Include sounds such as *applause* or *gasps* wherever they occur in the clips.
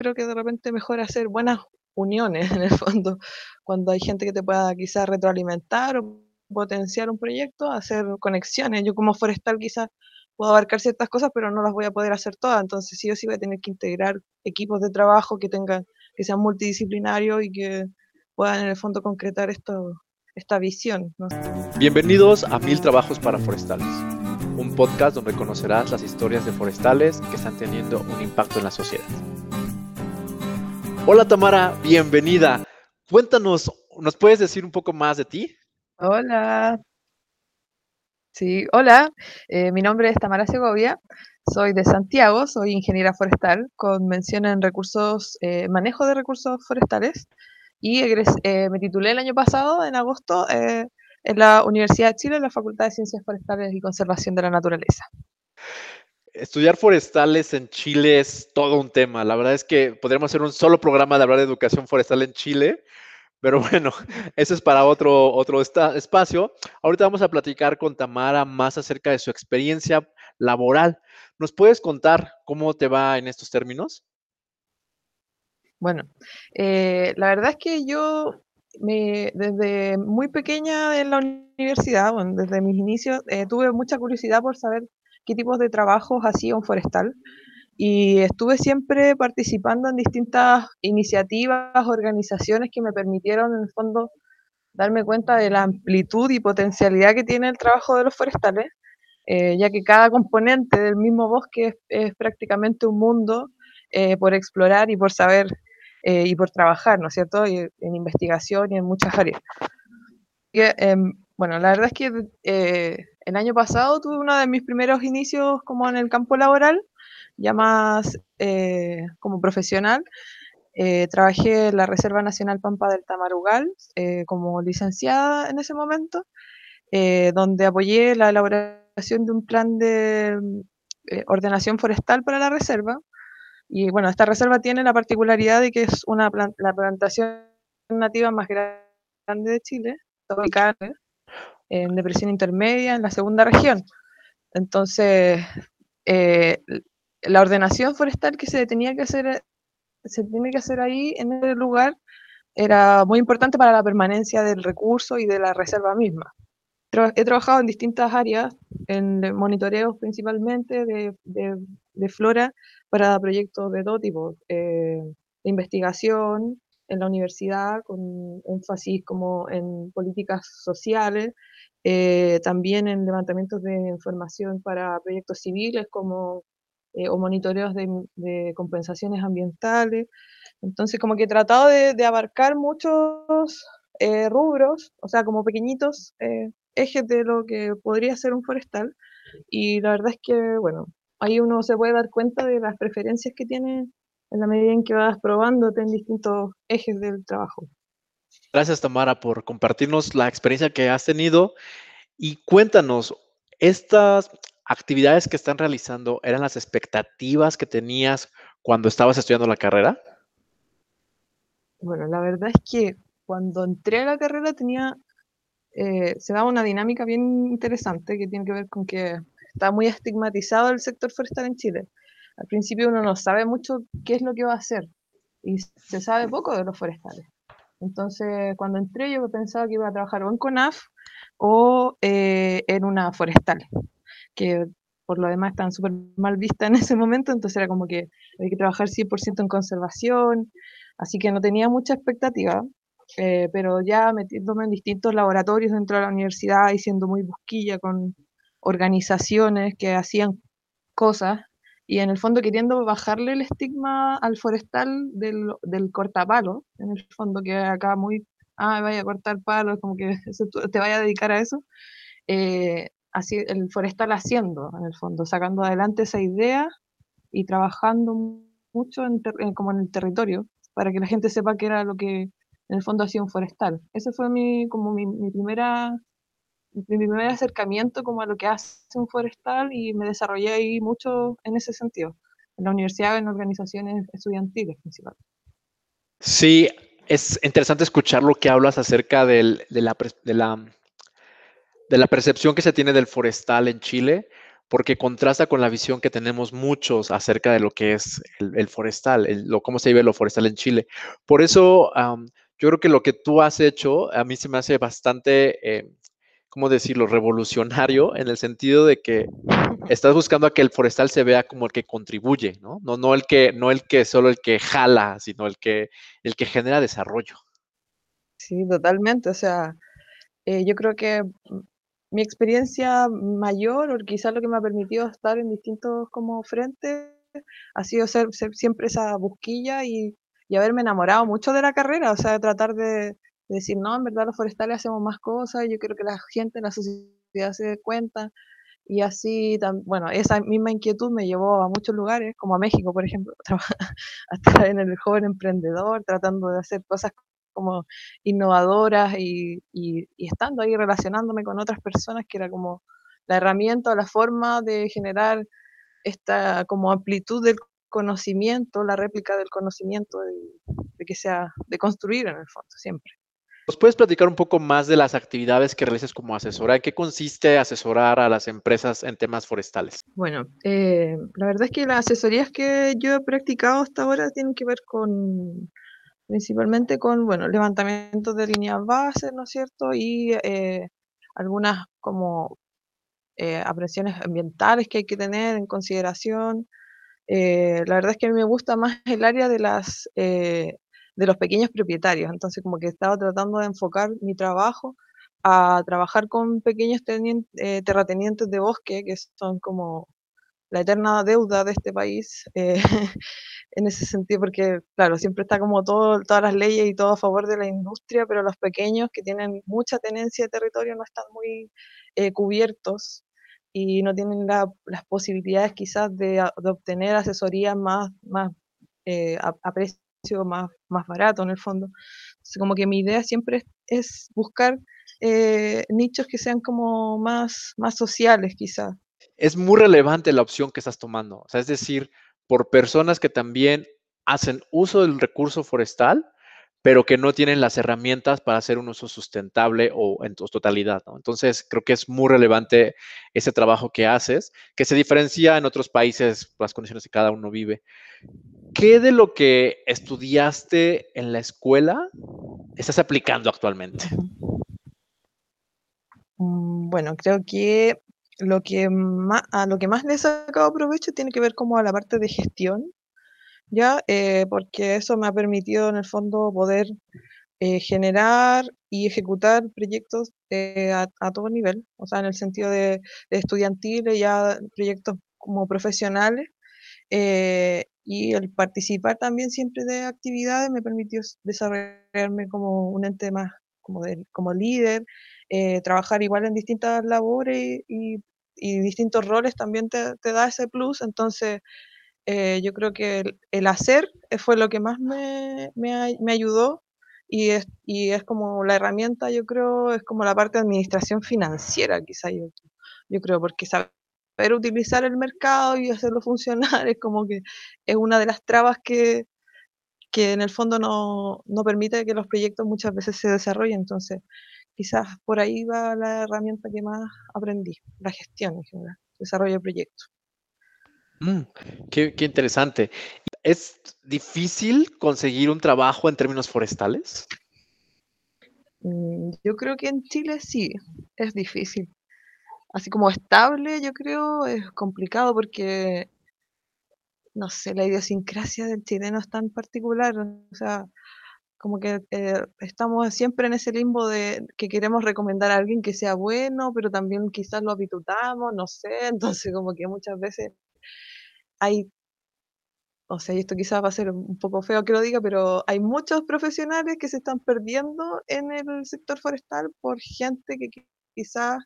creo que de repente mejor hacer buenas uniones en el fondo, cuando hay gente que te pueda quizás retroalimentar o potenciar un proyecto, hacer conexiones. Yo como forestal quizás puedo abarcar ciertas cosas, pero no las voy a poder hacer todas, entonces sí o sí voy a tener que integrar equipos de trabajo que tengan, que sean multidisciplinarios y que puedan en el fondo concretar esto, esta visión. Bienvenidos a Mil Trabajos para Forestales, un podcast donde conocerás las historias de forestales que están teniendo un impacto en la sociedad. Hola Tamara, bienvenida. Cuéntanos, ¿nos puedes decir un poco más de ti? Hola. Sí, hola. Eh, mi nombre es Tamara Segovia. Soy de Santiago, soy ingeniera forestal con mención en recursos, eh, manejo de recursos forestales y eh, me titulé el año pasado, en agosto, en la Universidad de Chile, en la Facultad de Ciencias Forestales y Conservación de la Naturaleza. Estudiar forestales en Chile es todo un tema. La verdad es que podríamos hacer un solo programa de hablar de educación forestal en Chile, pero *laughs* bueno, eso es para otro, otro espacio. Ahorita vamos a platicar con Tamara más acerca de su experiencia laboral. ¿Nos puedes contar cómo te va en estos términos? Bueno, eh, la verdad es que yo desde muy pequeña en la universidad, desde mis inicios, eh, tuve mucha curiosidad por saber qué tipos de trabajos hacía un forestal. Y estuve siempre participando en distintas iniciativas, organizaciones que me permitieron en el fondo darme cuenta de la amplitud y potencialidad que tiene el trabajo de los forestales, eh, ya que cada componente del mismo bosque es, prácticamente un mundo eh, por explorar y por saber eh, y por trabajar, ¿no es cierto?, en investigación y en muchas áreas. Y, em, bueno, la verdad es que el año pasado tuve uno de mis primeros inicios como en el campo laboral, ya más eh, como profesional. Eh, trabajé en la Reserva Nacional Pampa del Tamarugal eh, como licenciada en ese momento, donde apoyé la elaboración de un plan de ordenación forestal para la reserva. Y bueno, esta reserva tiene la particularidad de que es una la plantación nativa más grande de Chile, ubicada en depresión intermedia, en la segunda región. Entonces, eh, la ordenación forestal que se tenía que hacer, se tiene que hacer ahí en ese lugar era muy importante para la permanencia del recurso y de la reserva misma. He trabajado en distintas áreas, en monitoreos principalmente de, de, flora para proyectos de todo tipo, eh, de investigación en la universidad, con énfasis como en políticas sociales, eh, también en levantamientos de información para proyectos civiles como eh, o monitoreos de, compensaciones ambientales. Entonces, como que he tratado de, abarcar muchos eh, rubros, o sea, como pequeñitos ejes de lo que podría ser un forestal. Y la verdad es que, bueno, ahí uno se puede dar cuenta de las preferencias que tiene en la medida en que vas probándote en distintos ejes del trabajo. Gracias, Tamara, por compartirnos la experiencia que has tenido y cuéntanos, estas actividades que están realizando eran las expectativas que tenías cuando estabas estudiando la carrera? Bueno, la verdad es que cuando entré a la carrera tenía, eh, se daba una dinámica bien interesante que tiene que ver con que está muy estigmatizado el sector forestal en Chile. Al principio uno no sabe mucho qué es lo que va a hacer y se sabe poco de los forestales. Entonces, cuando entré, yo pensaba que iba a trabajar o en CONAF o eh, en una forestal, que por lo demás están súper mal vistas en ese momento, entonces era como que había que trabajar 100% en conservación, así que no tenía mucha expectativa, eh, pero ya metiéndome en distintos laboratorios dentro de la universidad y siendo muy busquilla con organizaciones que hacían cosas y en el fondo queriendo bajarle el estigma al forestal del, del cortapalo, en el fondo que acá muy, ah, vaya a cortar palos, como que *laughs* te vaya a dedicar a eso, eh, así, el forestal haciendo, en el fondo, sacando adelante esa idea y trabajando mucho en como en el territorio, para que la gente sepa que era lo que en el fondo hacía un forestal. Ese fue mi, como mi, mi primera mi primer acercamiento como a lo que hace un forestal y me desarrollé ahí mucho en ese sentido, en la universidad, en organizaciones estudiantiles principalmente. Sí, es interesante escuchar lo que hablas acerca de, la, de, la, de la percepción que se tiene del forestal en Chile, porque contrasta con la visión que tenemos muchos acerca de lo que es el, forestal, lo, cómo se vive lo forestal en Chile. Por eso, yo creo que lo que tú has hecho a mí se me hace bastante, eh, ¿cómo decirlo?, revolucionario en el sentido de que estás buscando a que el forestal se vea como el que contribuye, ¿no? No, no el que, no el que solo el que jala, sino el que, el que genera desarrollo. Sí, totalmente. O sea, eh, yo creo que mi experiencia mayor, o quizás lo que me ha permitido estar en distintos como frentes, ha sido ser, siempre esa busquilla y, y, haberme enamorado mucho de la carrera, o sea, tratar de, decir, no, en verdad los forestales hacemos más cosas, yo creo que la gente, la sociedad se dé cuenta, y así, bueno, esa misma inquietud me llevó a muchos lugares, como a México, por ejemplo, *laughs* a en el joven emprendedor, tratando de hacer cosas como innovadoras y, y, estando ahí relacionándome con otras personas, que era como la herramienta o la forma de generar esta como amplitud del conocimiento, la réplica del conocimiento, de que sea, de construir en el fondo, siempre. ¿Nos puedes platicar un poco más de las actividades que realizas como asesora? ¿En qué consiste asesorar a las empresas en temas forestales? Bueno, eh, la verdad es que las asesorías que yo he practicado hasta ahora tienen que ver con principalmente con, bueno, levantamiento de líneas bases, ¿no es cierto? Y eh, algunas como eh, ambientales que hay que tener en consideración. Eh, la verdad es que a mí me gusta más el área de las de los pequeños propietarios. Entonces, como que estaba tratando de enfocar mi trabajo a trabajar con pequeños eh, terratenientes de bosque, que son como la eterna deuda de este país, eh, *laughs* en ese sentido, porque, claro, siempre está como todas las leyes y todo a favor de la industria, pero los pequeños que tienen mucha tenencia de territorio no están muy eh, cubiertos y no tienen las posibilidades quizás de, obtener asesoría más, más a, a más, más barato en el fondo. como que mi idea siempre es, buscar eh, nichos que sean como más, más sociales quizás. Es muy relevante la opción que estás tomando, o sea, es decir, por personas que también hacen uso del recurso forestal, pero que no tienen las herramientas para hacer un uso sustentable o en totalidad. Entonces, creo que es muy relevante ese trabajo que haces, que se diferencia en otros países las condiciones que cada uno vive. ¿Qué de lo que estudiaste en la escuela estás aplicando actualmente? Mm, bueno, creo que lo que más, a lo que más le he sacado provecho tiene que ver como a la parte de gestión, ¿ya? Eh, porque eso me ha permitido en el fondo poder eh, generar y ejecutar proyectos eh, a, todo nivel, o sea, en el sentido de, de estudiantiles, ya proyectos como profesionales, y el participar también siempre de actividades me permitió desarrollarme como un ente más, como, como líder, trabajar igual en distintas labores y, distintos roles también te, da ese plus, entonces eh, yo creo que el, hacer fue lo que más me, me, ayudó y es, y es como la herramienta, yo creo, es como la parte de administración financiera, quizá yo, yo creo, porque saber utilizar el mercado y hacerlo funcionar es como que es una de las trabas que, que en el fondo no, no permite que los proyectos muchas veces se desarrollen. Entonces, quizás por ahí va la herramienta que más aprendí, la gestión en general, desarrollo de proyectos. Mm, qué, interesante. ¿Es difícil conseguir un trabajo en términos forestales? Mm, yo creo que en Chile sí, es difícil. Así como estable, yo creo, es complicado porque, no sé, la idiosincrasia del chileno es tan particular. O sea, como que eh, estamos siempre en ese limbo de que queremos recomendar a alguien que sea bueno, pero también quizás lo habitutamos, no sé. *laughs* Entonces, como que muchas veces hay, o sea, y esto quizás va a ser un poco feo que lo diga, pero hay muchos profesionales que se están perdiendo en el sector forestal por gente que quizás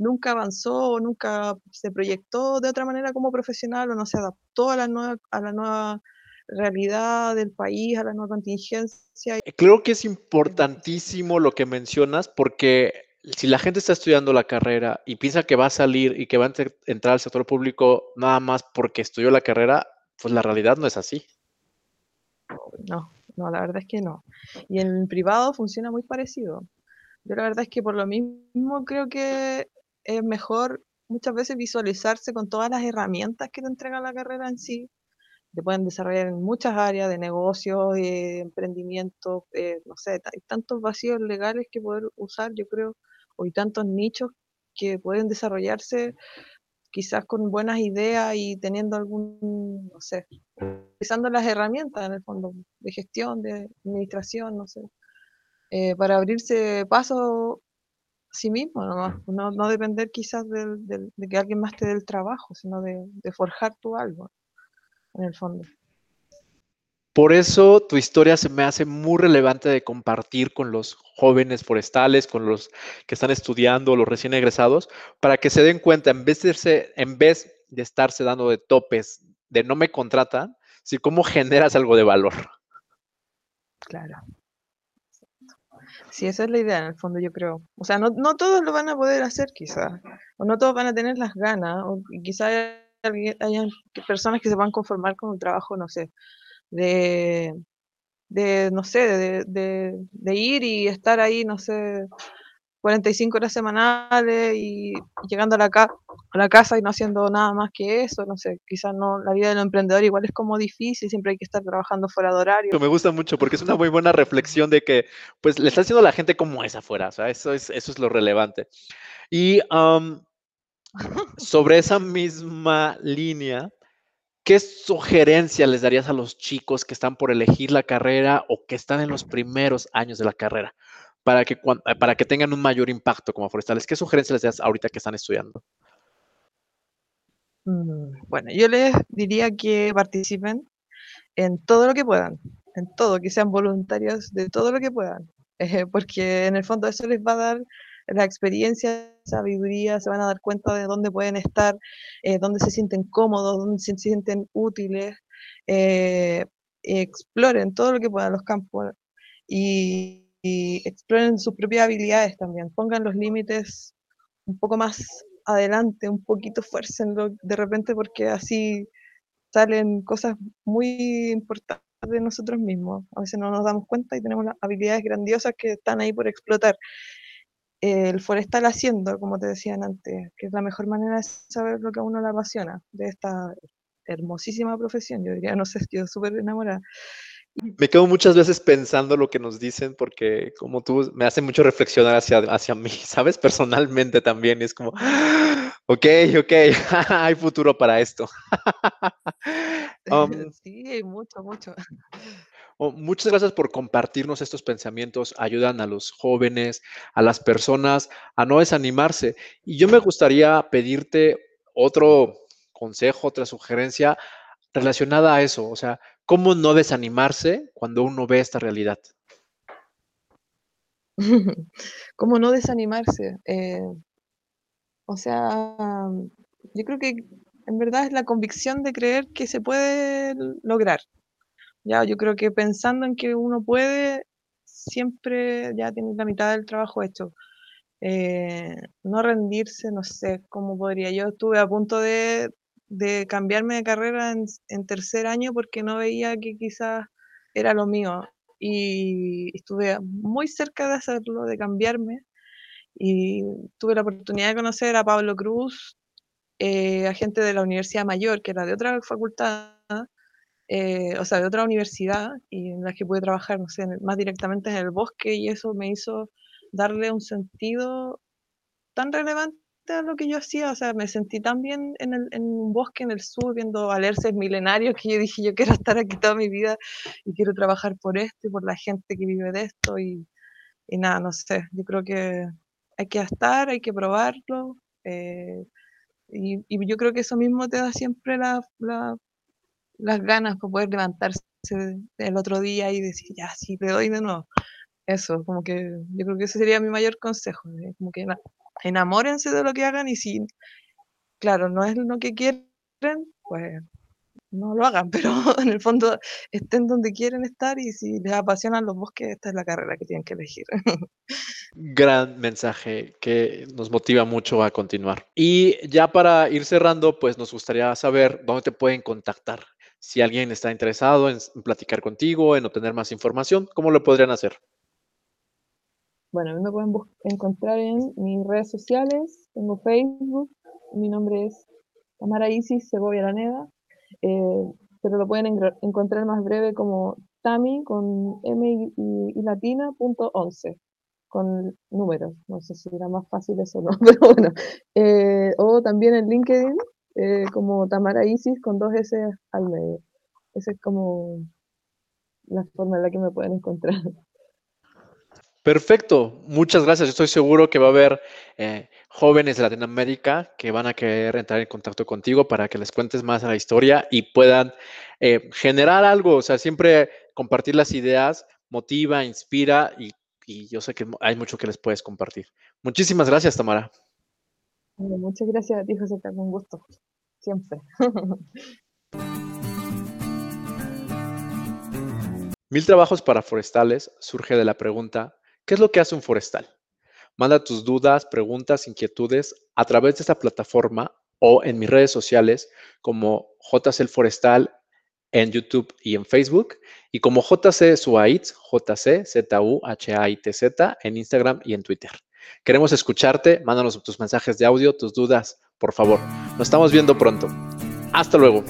nunca avanzó o nunca se proyectó de otra manera como profesional o no se adaptó a la nueva, a la nueva realidad del país, a la nueva contingencia. Eh, creo que es importantísimo lo que mencionas porque si la gente está estudiando la carrera y piensa que va a salir y que va a entrar al sector público nada más porque estudió la carrera, pues la realidad no es así. No, no, la verdad es que no. Y en el privado funciona muy parecido. Yo la verdad es que por lo mismo creo que es mejor muchas veces visualizarse con todas las herramientas que te entrega la carrera en sí. Te pueden desarrollar en muchas áreas de negocio, de emprendimiento, eh, no sé, hay tantos vacíos legales que poder usar, yo creo, o hay tantos nichos que pueden desarrollarse quizás con buenas ideas y teniendo algún, no sé, utilizando las herramientas en el fondo de gestión, de administración, no sé, eh, para abrirse paso sí mismo, no, no depender quizás de que alguien más te dé el trabajo, sino de, de forjar tú algo, en el fondo. Por eso tu historia se me hace muy relevante de compartir con los jóvenes forestales, con los que están estudiando, los recién egresados, para que se den cuenta, en vez de, en vez de estarse dando de topes, de no me contratan, si cómo generas algo de valor. Claro. Sí, esa es la idea en el fondo, yo creo. O sea, no, no todos lo van a poder hacer quizás, o no todos van a tener las ganas, o quizás haya personas que se van a conformar con un trabajo, no sé, de, de no sé, de, de, ir y estar ahí, no sé, 45 horas semanales y llegando a la, a la casa y no haciendo nada más que eso, no sé, quizás no, la vida del emprendedor igual es como difícil, siempre hay que estar trabajando fuera de horario. Me gusta mucho porque es una muy buena reflexión de que pues le está haciendo a la gente como es afuera, o sea, eso es, eso es lo relevante. Y sobre esa misma línea, ¿Qué sugerencia les darías a los chicos que están por elegir la carrera o que están en los primeros años de la carrera para que, para que tengan un mayor impacto como forestales? ¿Qué sugerencia les das ahorita que están estudiando? Mm, bueno, yo les diría que participen en todo lo que puedan, en todo, que sean voluntarios de todo lo que puedan, eh, porque en el fondo eso les va a dar la experiencia, sabiduría, se van a dar cuenta de dónde pueden estar, eh, dónde se sienten cómodos, dónde se sienten útiles, eh, exploren todo lo que puedan los campos y, exploren sus propias habilidades también, pongan los límites un poco más adelante, un poquito fuercenlo de repente porque así salen cosas muy importantes de nosotros mismos. A veces no nos damos cuenta y tenemos las habilidades grandiosas que están ahí por explotar el forestal haciendo, como te decían antes, que es la mejor manera de saber lo que a uno le apasiona de esta hermosísima profesión. Yo diría, no sé, estoy súper enamorada. Me quedo muchas veces pensando lo que nos dicen porque como tú me hace mucho reflexionar hacia, hacia mí, *laughs* ¿sabes? Personalmente también es como, *gasps* ok, ok, *laughs* hay futuro para esto. *laughs* Um, sí, mucho, mucho. Oh, muchas gracias por compartirnos estos pensamientos. Ayudan a los jóvenes, a las personas a no desanimarse. Y yo me gustaría pedirte otro consejo, otra sugerencia relacionada a eso. O sea, ¿cómo no desanimarse cuando uno ve esta realidad? *laughs* ¿Cómo no desanimarse? Eh, o sea, yo creo que en verdad es la convicción de creer que se puede lograr. Ya, yo creo que pensando en que uno puede, siempre ya tiene la mitad del trabajo hecho. Eh, no rendirse, no sé cómo podría. Yo estuve a punto de, cambiarme de carrera en, tercer año porque no veía que quizás era lo mío. Y estuve muy cerca de hacerlo, de cambiarme. Y tuve la oportunidad de conocer a Pablo Cruz, eh, agente de la Universidad Mayor, que era de otra facultad, eh, o sea, de otra universidad y en la que pude trabajar, no sé, más directamente en el bosque y eso me hizo darle un sentido tan relevante a lo que yo hacía, o sea, me sentí tan bien en, el, en un bosque en el sur viendo alerces milenarios que yo dije, yo quiero *laughs* estar aquí toda mi vida y quiero trabajar por esto y por la gente que vive de esto y, y nada, no sé, yo creo que hay que estar, hay que probarlo. Eh, y, y, yo creo que eso mismo te da siempre la, la las ganas para poder levantarse el otro día y decir, ya, sí, le doy de nuevo. Eso, como que yo creo que ese sería mi mayor consejo, como que enamórense de lo que hagan y si, claro, no es lo que quieren, pues no lo hagan, *laughs* pero en el fondo estén donde quieren estar y si les apasionan los bosques, esta es la carrera que tienen que elegir. *laughs* Gran mensaje que nos motiva mucho a continuar. Y ya para ir cerrando, pues nos gustaría saber dónde te pueden contactar si alguien está interesado en, platicar contigo, en obtener más información, ¿cómo lo podrían hacer? Bueno, me pueden encontrar en mis redes sociales, tengo Facebook, mi nombre es Tamara Isis Segovia Laneda, eh, pero lo pueden encontrar más breve como Tami con M y, latina punto 11 con números. No sé si era más fácil eso o no, *laughs* pero bueno. Eh, o también en LinkedIn eh, como Tamara Isis con dos S al medio. Esa es como la forma en la que me pueden encontrar. *laughs* Perfecto, muchas gracias. Estoy seguro que va a haber eh, jóvenes de Latinoamérica que van a querer entrar en contacto contigo para que les cuentes más a la historia y puedan eh, generar algo. O sea, siempre compartir las ideas motiva, inspira y, yo sé que hay mucho que les puedes compartir. Muchísimas gracias, Tamara. muchas gracias a ti, José, un gusto. Siempre. *laughs* Mil trabajos para forestales surge de la pregunta ¿Qué es lo que hace un forestal? Manda tus dudas, preguntas, inquietudes a través de esta plataforma o en mis redes sociales como JC Forestal en YouTube y en Facebook y como JC Suaitz, JC Z H A I T Z en Instagram y en Twitter. Queremos escucharte, mándanos tus mensajes de audio, tus dudas, por favor. Nos estamos viendo pronto. Hasta luego.